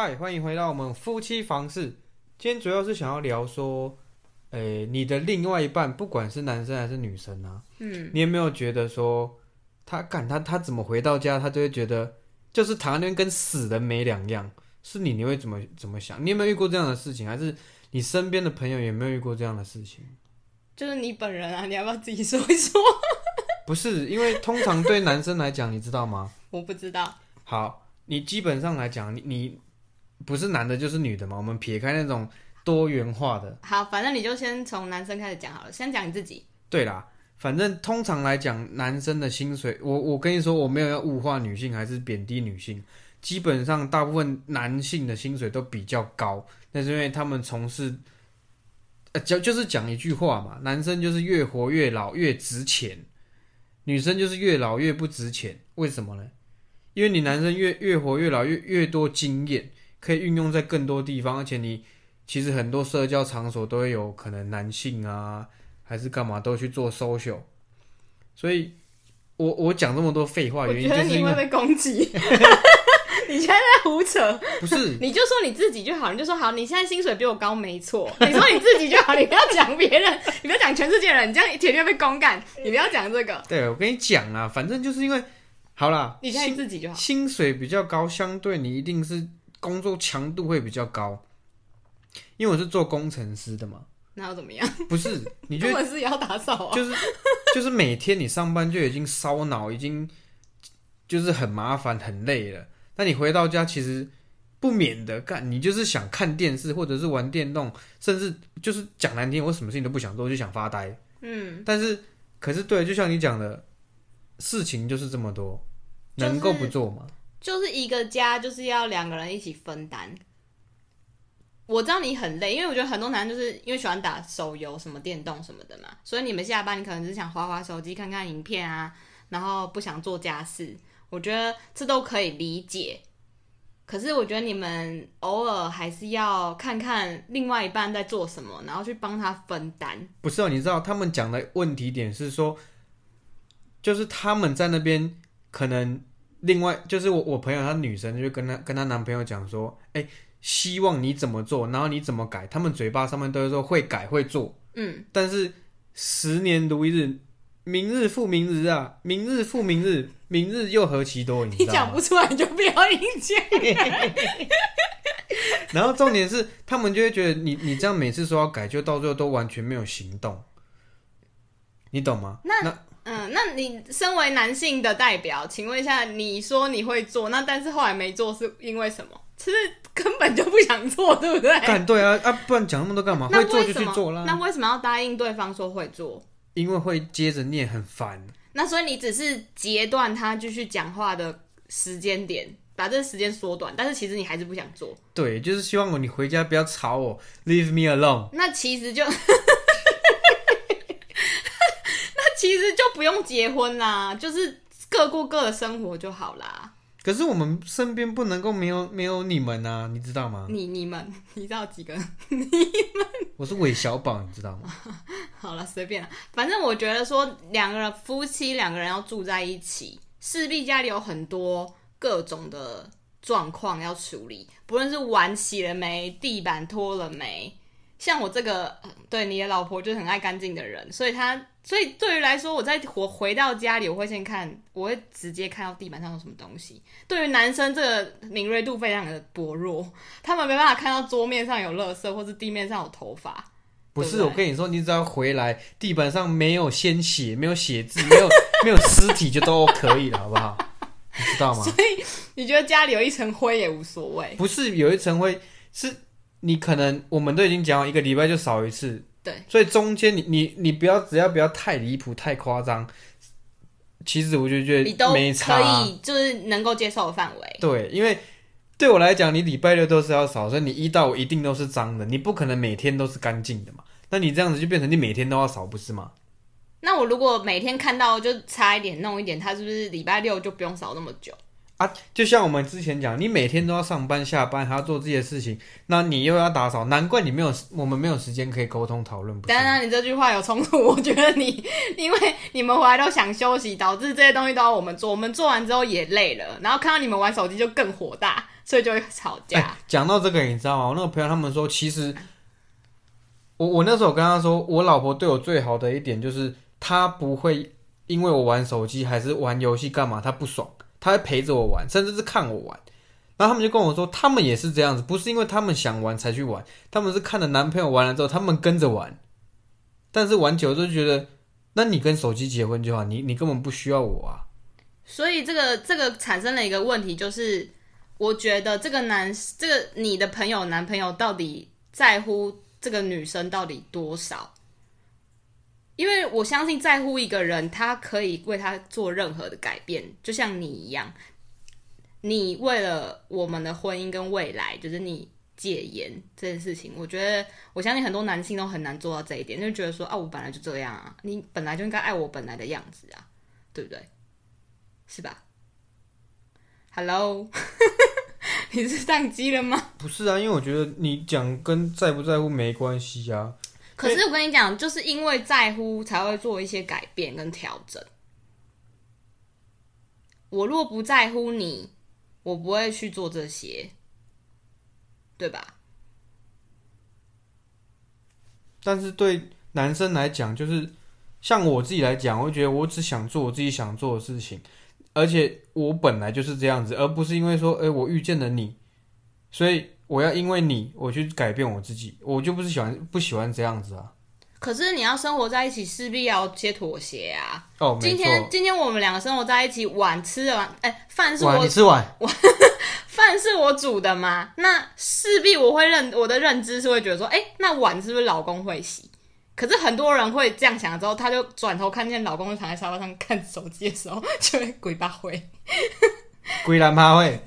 嗨，欢迎回到我们夫妻房事。今天主要是想要聊说，诶、你的另外一半，不管是男生还是女生啊，嗯，你有没有觉得说，他干他他怎么回到家，他就会觉得就是躺在那边跟死人没两样？是你，你会怎么怎么想？你有没有遇过这样的事情？还是你身边的朋友有没有遇过这样的事情？就是你本人啊，你要不要自己说一说？不是，因为通常对男生来讲，你知道吗？我不知道，好，你基本上来讲，你你不是男的就是女的嘛？我们撇开那种多元化的，好，反正你就先从男生开始讲好了，先讲你自己。对啦，反正通常来讲，男生的薪水，我我跟你说，我没有要物化女性还是贬低女性，基本上大部分男性的薪水都比较高，那是因为他们从事，呃，就就是讲一句话嘛，男生就是越活越老越值钱，女生就是越老越不值钱，为什么呢？因为你男生越越活越老越越多经验，可以运用在更多地方，而且你其实很多社交场所都会有可能男性啊。还是干嘛都去做 social，所以我我讲这么多废话，我原因就是因为被攻击。你现在在胡扯，不是你就说你自己就好，你就说好，你现在薪水比我高，没错。你说你自己就好，你不要讲别人，你不要讲全世界人，你这样铁定会被公干。你不要讲这个，对我跟你讲啊，反正就是因为好啦，你讲你自己就好。薪水比较高，相对你一定是工作强度会比较高，因为我是做工程师的嘛，那又怎么样？不是？你觉得根本是也要打扫啊。就是就是每天你上班就已经烧脑，已经就是很麻烦很累了。那你回到家其实不免的干，你就是想看电视或者是玩电动，甚至就是讲难听，我什么事情都不想做，就想发呆。嗯，但是可是对，就像你讲的，事情就是这么多，能够不做吗？就是一个家就是要两个人一起分担。我知道你很累，因为我觉得很多男人就是因为喜欢打手游、什么电动什么的嘛，所以你们下班你可能只是想划划手机、看看影片啊，然后不想做家事。我觉得这都可以理解。可是我觉得你们偶尔还是要看看另外一半在做什么，然后去帮他分担。不是哦，你知道他们讲的问题点是说，就是他们在那边可能另外就是我我朋友她女生就跟她跟她男朋友讲说，哎、希望你怎么做，然后你怎么改，他们嘴巴上面都会说会改会做，嗯，但是十年如一日，明日复明日啊，明日复明日，明日又何其多，你讲不？出来你就不要硬讲。然后重点是，他们就会觉得你你这样每次说要改，就到最后都完全没有行动，你懂吗？那嗯，那你身为男性的代表，请问一下，你说你会做，那但是后来没做是因为什么？其实根本就不想做，对不对？干对啊啊，不然讲那么多干嘛？会做就？去做啦，那为什么要答应对方说会做？因为会接着念很烦。那所以你只是截断他继续讲话的时间点，把这个时间缩短，但是其实你还是不想做。对，就是希望我你回家不要吵我，leave me alone。那其实就，那其实就不用结婚啦，就是各过各的生活就好啦。可是我们身边不能够没有没有你们啊，你知道吗？你你们，你知道几个 你们？我是韦小宝，你知道吗？好了，随便了。反正我觉得说，两个人夫妻两个人要住在一起，势必家里有很多各种的状况要处理，不论是碗洗了没，地板拖了没。像我这个，呃对你的老婆就是很爱干净的人，所以她，所以对于来说，我在我回到家里，我会先看，我会直接看到地板上有什么东西。对于男生，这个敏锐度非常的薄弱，他们没办法看到桌面上有垃圾，或是地面上有头发。不是，对不对我跟你说，你只要回来，地板上没有鲜血，没有血渍，没有没有尸体，就都可以了，好不好？你知道吗？所以你觉得家里有一层灰也无所谓？不是有一层灰，是你可能我们都已经讲好一个礼拜就扫一次，对，所以中间你你你不要只要不要太离谱太夸张，其实我就觉你都得没差可。以，就是能够接受的范围。对，因为对我来讲，你礼拜六都是要扫，所以你一到五一定都是脏的，你不可能每天都是干净的嘛。那你这样子就变成你每天都要扫，不是吗？那我如果每天看到就擦一点弄一点，他是不是礼拜六就不用扫那么久？啊，就像我们之前讲，你每天都要上班下班，还要做这些事情，那你又要打扫，难怪你没有我们没有时间可以沟通讨论，不？当然，你这句话有冲突。我觉得你因为你们回来都想休息，导致这些东西都要我们做，我们做完之后也累了，然后看到你们玩手机就更火大，所以就会吵架。哎，讲到这个，你知道吗？我那个朋友他们说，其实我我那时候跟他说，我老婆对我最好的一点就是，她不会因为我玩手机还是玩游戏干嘛，她不爽，他会陪着我玩，甚至是看我玩。然后他们就跟我说，他们也是这样子，不是因为他们想玩才去玩，他们是看着男朋友玩了之后，他们跟着玩，但是玩久了就觉得，那你跟手机结婚就好，你你根本不需要我啊。所以这个这个产生了一个问题，就是我觉得这个男这个你的朋友男朋友到底在乎这个女生到底多少？因为我相信在乎一个人，他可以为他做任何的改变，就像你一样，你为了我们的婚姻跟未来，就是你戒烟这件事情，我觉得我相信很多男性都很难做到这一点，就觉得说啊，我本来就这样啊，你本来就应该爱我本来的样子啊，对不对？是吧？Hello，你是宕机了吗？不是啊，因为我觉得你讲跟在不在乎没关系啊。可是我跟你讲，就是因为在乎才会做一些改变跟调整。我若不在乎你，我不会去做这些，对吧？但是对男生来讲，就是像我自己来讲，我觉得我只想做我自己想做的事情，而且我本来就是这样子，而不是因为说，哎、我遇见了你，所以我要因为你我去改变我自己，我就不是喜欢不喜欢这样子啊。可是你要生活在一起，势必要有些妥协啊。哦，今天。今天我们两个生活在一起，碗吃了完，哎、饭是，我你吃完，饭是我煮的吗？那势必我会认我的认知是会觉得说，哎、那碗是不是老公会洗？可是很多人会这样想之后，他就转头看见老公躺在沙发上看手机的时候，就会鬼巴灰。归兰趴会，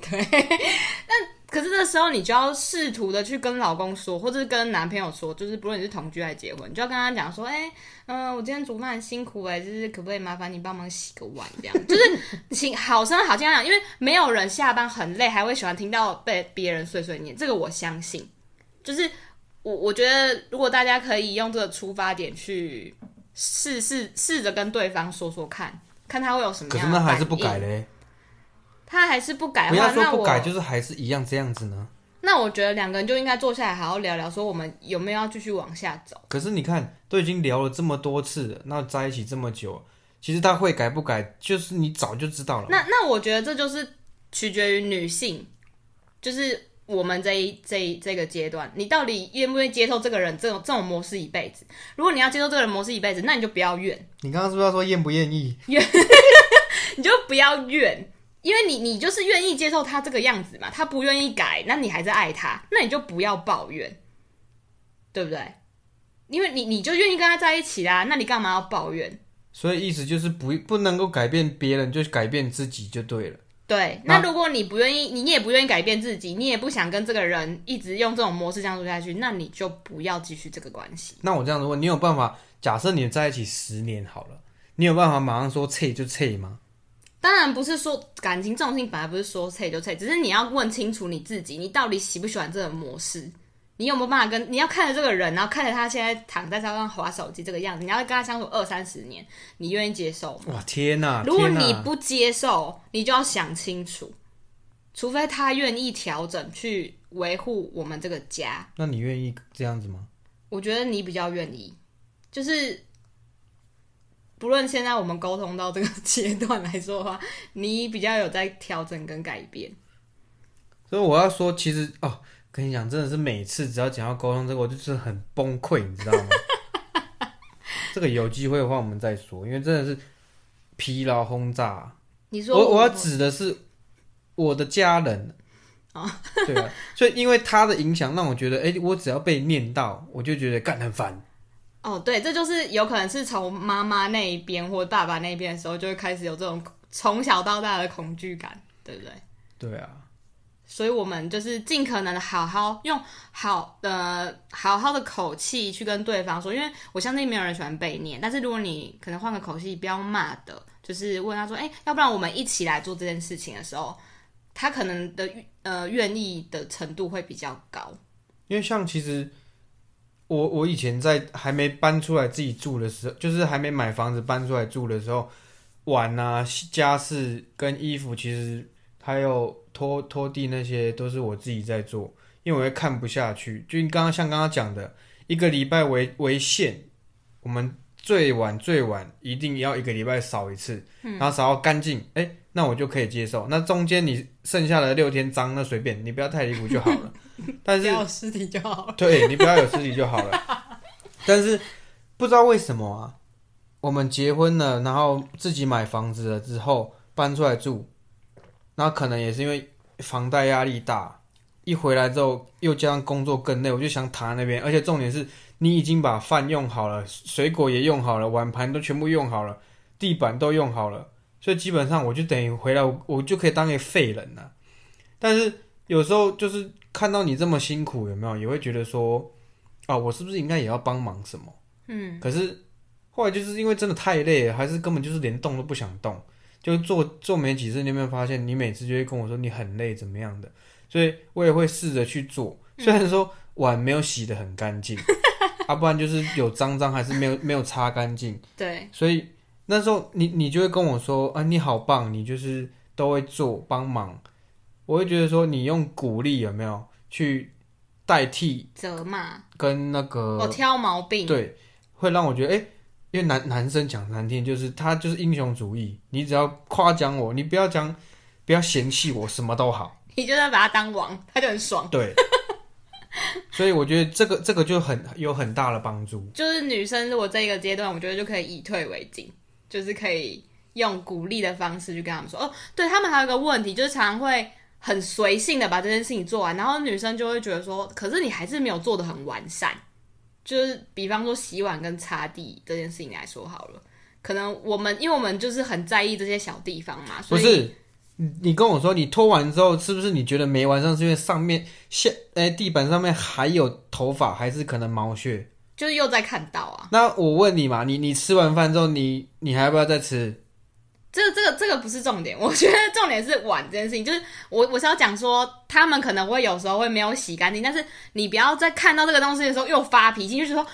可是这时候你就要试图的去跟老公说，或者是跟男朋友说，就是不论你是同居还是结婚，你就要跟他讲说，哎、嗯、我今天煮饭很辛苦哎、就是可不可以麻烦你帮忙洗个碗这样，就是请好声好气讲，因为没有人下班很累还会喜欢听到被别人碎碎念，这个我相信。就是我我觉得，如果大家可以用这个出发点去试试试着跟对方说说看，看他会有什么可是那还是不改嘞。他还是不改不的话，那我要说不改，就是还是一样这样子呢。那我觉得两个人就应该坐下来好好聊聊，说我们有没有要继续往下走。可是你看，都已经聊了这么多次了，那在一起这么久，其实他会改不改，就是你早就知道了。那那我觉得这就是取决于女性，就是我们这一这一这个阶段，你到底愿不愿意接受这个人这种这种模式一辈子？如果你要接受这个人模式一辈子，那你就不要怨，你刚刚是不是要说愿不愿意？你就不要怨。因为你你就是愿意接受他这个样子嘛，他不愿意改，那你还是爱他，那你就不要抱怨，对不对？因为你你就愿意跟他在一起啦，那你干嘛要抱怨？所以意思就是不不能够改变别人，就改变自己就对了。对，那那如果你不愿意，你也不愿意改变自己，你也不想跟这个人一直用这种模式相处下去，那你就不要继续这个关系。那我这样子问，你有办法？假设你们在一起十年好了，你有办法马上说撤就撤吗？当然不是说感情这种事情本来不是说撤就撤，只是你要问清楚你自己，你到底喜不喜欢这种模式，你有没有办法跟你要看着这个人，然后看着他现在躺在沙发上划手机这个样子，你要跟他相处二三十年，你愿意接受吗？哇，天哪！如果你不接受，你就要想清楚，除非他愿意调整去维护我们这个家。那你愿意这样子吗？我觉得你比较愿意，就是不论现在我们沟通到这个阶段来说的话，你比较有在调整跟改变。所以我要说，其实哦，跟你讲，真的是每次只要讲到沟通这个，我就是很崩溃，你知道吗？这个有机会的话，我们再说，因为真的是疲劳轰炸。你说我我要指的是我的家人。啊，对啊，所以因为他的影响，让我觉得，哎、我只要被念到，我就觉得干很烦。哦，对，这就是有可能是从妈妈那一边或爸爸那一边的时候，就会开始有这种从小到大的恐惧感，对不对？对啊，所以我们就是尽可能的好好用好呃好好的口气去跟对方说，因为我相信没有人喜欢被念，但是如果你可能换个口气，不要骂的，就是问他说，哎、要不然我们一起来做这件事情的时候，他可能的呃愿意的程度会比较高。因为像其实我我以前在还没搬出来自己住的时候，就是还没买房子搬出来住的时候，碗啊、家事跟衣服，其实还有拖拖地那些都是我自己在做，因为我会看不下去。就你刚刚像刚刚讲的，一个礼拜为为限，我们最晚最晚一定要一个礼拜扫一次，然后扫到干净，哎、那我就可以接受。那中间你剩下的六天脏，那随便，你不要太离谱就好了。但是不要有尸体就好了。对你不要有尸体就好了。但是不知道为什么啊，我们结婚了，然后自己买房子了之后搬出来住，然后可能也是因为房贷压力大，一回来之后又加上工作更累，我就想躺在那边。而且重点是你已经把饭用好了，水果也用好了，碗盘都全部用好了，地板都用好了，所以基本上我就等于回来我我就可以当一个废人了。但是有时候就是看到你这么辛苦，有没有？也会觉得说，啊，我是不是应该也要帮忙什么？嗯，可是后来就是因为真的太累了，还是根本就是连动都不想动，就做做没几次，你有没有发现，你每次就会跟我说你很累怎么样的？所以我也会试着去做，虽然说碗没有洗得很干净，啊，不然就是有脏脏还是没有没有擦干净，对，所以那时候你你就会跟我说啊，你好棒，你就是都会做帮忙，我会觉得说你用鼓励有没有去代替责骂，跟那个我挑毛病。对，会让我觉得，哎、因为男男生讲难听，就是他就是英雄主义，你只要夸奖我，你不要讲，不要嫌弃我，什么都好。你就算把他当王，他就很爽。对，所以我觉得这个这个就很有很大的帮助。就是女生如果这一个阶段，我觉得就可以以退为进，就是可以用鼓励的方式去跟他们说，哦，对他们还有一个问题，就是常常会很随性的把这件事情做完，然后女生就会觉得说，可是你还是没有做的很完善。就是比方说洗碗跟擦地这件事情来说好了，可能我们因为我们就是很在意这些小地方嘛，所以不是，你你跟我说你拖完之后，是不是你觉得没完善？是因为上面下哎、地板上面还有头发，还是可能毛屑？就是又在看到啊，那我问你嘛，你你吃完饭之后，你你还要不要再吃？这个这个这个不是重点，我觉得重点是碗这件事情。就是我我是要讲说，他们可能会有时候会没有洗干净，但是你不要在看到这个东西的时候又发脾气，就是说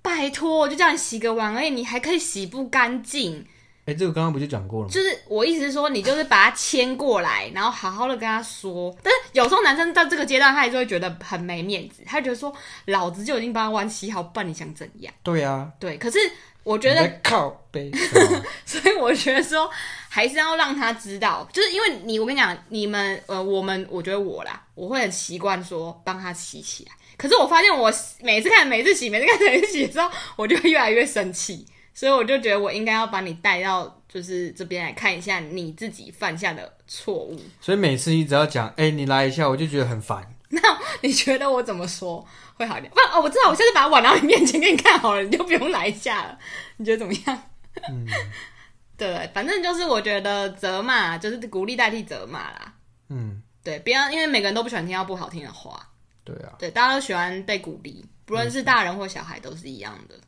拜托，我就叫你洗个碗而已，你还可以洗不干净。哎、这个刚刚不就讲过了吗？就是我意思是说，你就是把他牵过来，然后好好的跟他说。但是有时候男生到这个阶段，他还是会觉得很没面子，他觉得说老子就已经把碗洗好，不然你想怎样？对啊，对，可是我觉得靠背，所以我觉得说，还是要让他知道，就是因为你，我跟你讲，你们呃，我们，我觉得我啦，我会很习惯说帮他洗起来。可是我发现我每次看每次洗，每次看每次洗的时候，我就越来越生气，所以我就觉得我应该要把你带到就是这边来看一下你自己犯下的错误。所以每次你只要讲，哎、你来一下，我就觉得很烦。那你觉得我怎么说会好一点？不然哦，我知道，我下次把它碗拿到你面前给你看好了，你就不用来一下了。你觉得怎么样？嗯，对，反正就是我觉得责骂就是鼓励代替责骂啦。嗯，对，不要因为每个人都不喜欢听到不好听的话，对啊，对，大家都喜欢被鼓励，不论是大人或小孩都是一样的。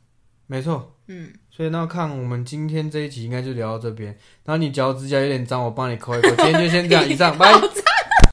没错。嗯，所以那看我们今天这一集应该就聊到这边。然后你脚趾甲有点脏，我帮你抠一抠。今天就先这样，以上，拜。